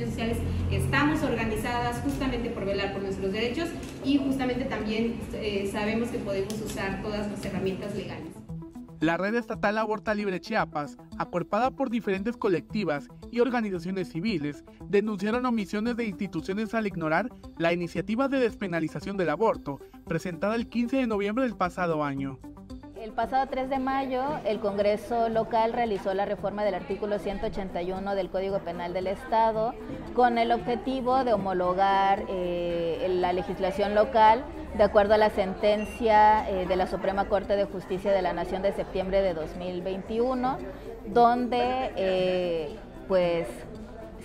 organizaciones sociales estamos organizadas justamente por velar por nuestros derechos y justamente también eh, sabemos que podemos usar todas las herramientas legales. La Red Estatal Aborta Libre Chiapas, acuerpada por diferentes colectivas y organizaciones civiles, denunciaron omisiones de instituciones al ignorar la iniciativa de despenalización del aborto, presentada el 15 de noviembre del pasado año. El pasado 3 de mayo, el Congreso local realizó la reforma del artículo 181 del Código Penal del Estado con el objetivo de homologar eh, la legislación local de acuerdo a la sentencia eh, de la Suprema Corte de Justicia de la Nación de septiembre de 2021, donde eh, pues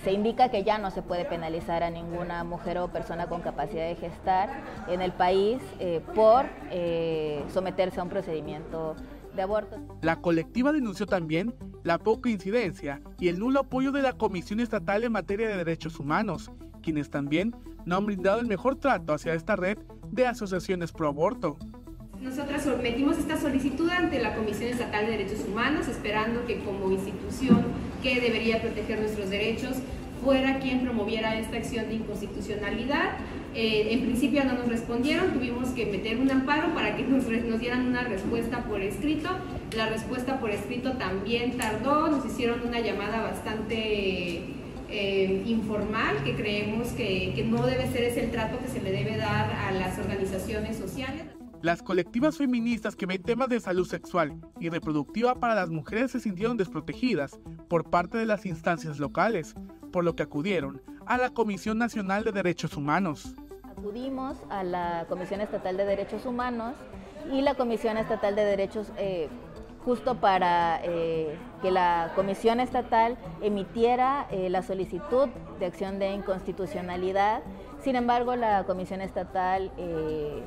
se indica que ya no se puede penalizar a ninguna mujer o persona con capacidad de gestar en el país eh, por someterse a un procedimiento de aborto. La colectiva denunció también la poca incidencia y el nulo apoyo de la Comisión Estatal en materia de derechos humanos, quienes también no han brindado el mejor trato hacia esta red de asociaciones pro aborto. Nosotras sometimos esta solicitud ante la Comisión Estatal de Derechos Humanos, esperando que como institución que debería proteger nuestros derechos fuera quien promoviera esta acción de inconstitucionalidad. Eh, en principio no nos respondieron, tuvimos que meter un amparo para que nos, dieran una respuesta por escrito. La respuesta por escrito también tardó, nos hicieron una llamada bastante eh, informal, que creemos que no debe ser ese el trato que se le debe dar a las organizaciones sociales. Las colectivas feministas que ven temas de salud sexual y reproductiva para las mujeres se sintieron desprotegidas por parte de las instancias locales, por lo que acudieron a la Comisión Nacional de Derechos Humanos. Acudimos a la Comisión Estatal de Derechos Humanos y la Comisión Estatal de Derechos eh, justo para eh, que la Comisión Estatal emitiera eh, la solicitud de acción de inconstitucionalidad. Sin embargo, la Comisión Estatal eh,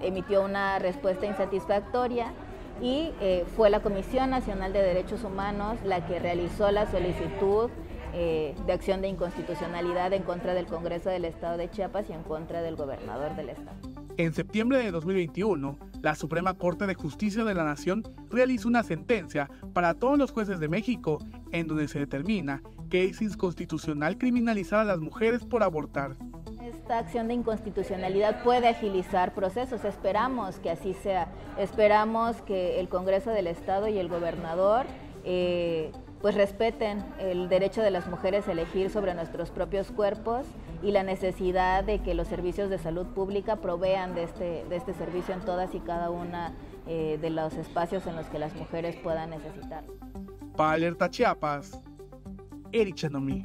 emitió una respuesta insatisfactoria y fue la Comisión Nacional de Derechos Humanos la que realizó la solicitud de acción de inconstitucionalidad en contra del Congreso del Estado de Chiapas y en contra del gobernador del Estado. En septiembre de 2021, la Suprema Corte de Justicia de la Nación realizó una sentencia para todos los jueces de México en donde se determina que es inconstitucional criminalizar a las mujeres por abortar. Esta acción de inconstitucionalidad puede agilizar procesos, esperamos que así sea, esperamos que el Congreso del Estado y el gobernador eh, pues respeten el derecho de las mujeres a elegir sobre nuestros propios cuerpos y la necesidad de que los servicios de salud pública provean de este, de este servicio en todas y cada una eh, de los espacios en los que las mujeres puedan necesitar. Para Alerta Chiapas, Erich Chanomí.